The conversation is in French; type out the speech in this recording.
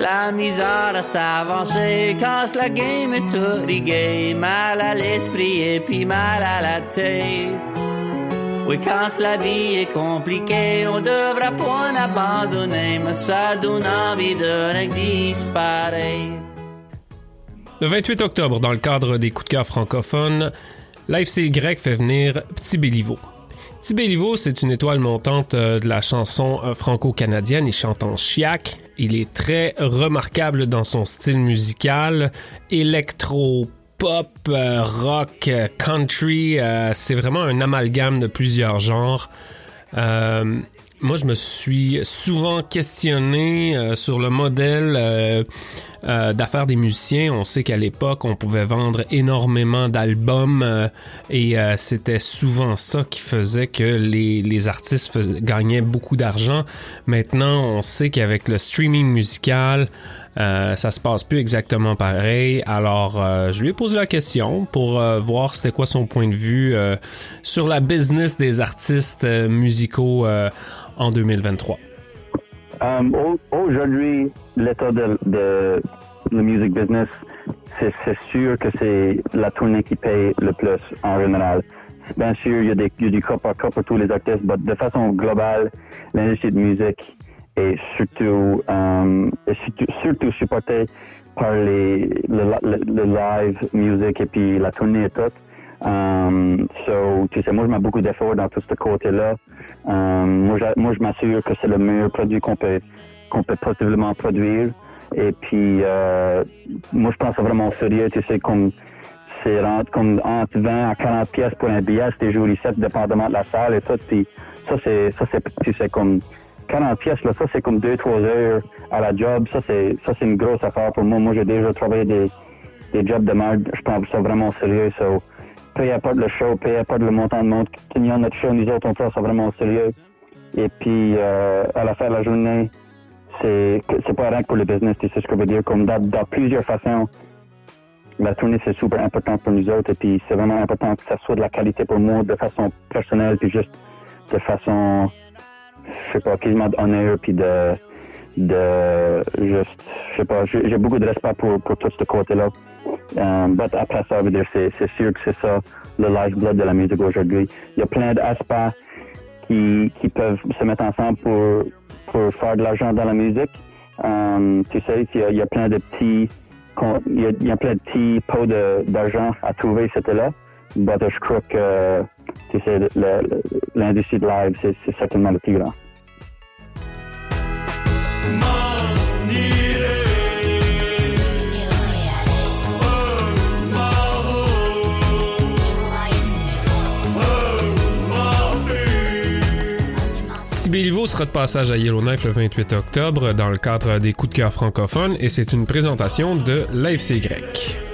la misère à s'avancer, casse la game est tout mal à l'esprit et puis mal à la tête. Oui, quand la vie est compliquée, on devrait point abandonner, mais ça donne envie de disparaître. Le 28 octobre, dans le cadre des coups de cœur francophones, l'AFC grec fait venir Petit Béliveau. Petit Béliveau, c'est une étoile montante euh, de la chanson euh, franco-canadienne. Il chante en chiac. Il est très remarquable dans son style musical, électro pop, euh, rock, country. C'est vraiment un amalgame de plusieurs genres. Moi, je me suis souvent questionné sur le modèle d'affaires des musiciens. On sait qu'à l'époque, on pouvait vendre énormément d'albums et c'était souvent ça qui faisait que les, les artistes gagnaient beaucoup d'argent. Maintenant, on sait qu'avec le streaming musical, euh, ça se passe plus exactement pareil. Alors, euh, je lui ai posé la question pour euh, voir c'était quoi son point de vue euh, sur la business des artistes euh, musicaux en 2023. Um, Aujourd'hui, l'état de, de, le music business, c'est sûr que c'est la tournée qui paye le plus en général. Bien sûr, il y a, y a du cas par cas pour tous les artistes, mais de façon globale, l'industrie de musique et surtout, um, et surtout, supporté par les, le, le, le, live music et puis la tournée et tout. Um, so, tu sais, moi, je mets beaucoup d'efforts dans tout ce côté-là. Um, moi, moi, je m'assure que c'est le meilleur produit qu'on peut, qu'on peut possiblement produire. Et puis, euh, moi, je pense vraiment au sérieux, tu sais, comme c'est comme entre 20 à 40 pièces pour un billet, c'était jour ici, dépendamment de la salle et tout. Puis ça, c'est, ça, c'est, tu sais, comme 40 pièces, là, ça c'est comme 2-3 heures à la job. Ça c'est ça c'est une grosse affaire pour moi. Moi j'ai déjà travaillé des, des jobs de merde. Je prends ça vraiment sérieux. So, peu importe le show, peu importe le montant de monde, tenir notre show, nous autres on prend ça vraiment sérieux. Et puis euh, à la fin de la journée, c'est c'est pas rien que pour le business, c'est ce que je veux dire. Comme dans, dans plusieurs façons, la tournée c'est super important pour nous autres et puis c'est vraiment important que ça soit de la qualité pour moi de façon personnelle puis juste de façon je sais pas, quasiment d'honneur puis de, de juste, je sais pas, j'ai beaucoup de respect pour, pour tout ce côté-là. Um, but après ça, c'est, sûr que c'est ça le lifeblood de la musique aujourd'hui. Il y a plein d'aspects qui, qui peuvent se mettre ensemble pour, pour faire de l'argent dans la musique. Um, tu sais, il y, a, plein de petits, il y a, plein de petits pots d'argent à trouver, c'était là. But je crois que, l'industrie de live, c'est, certainement le plus grand. Béliveau sera de passage à Yellowknife le 28 octobre dans le cadre des coups de cœur francophones et c'est une présentation de l'AFC grec.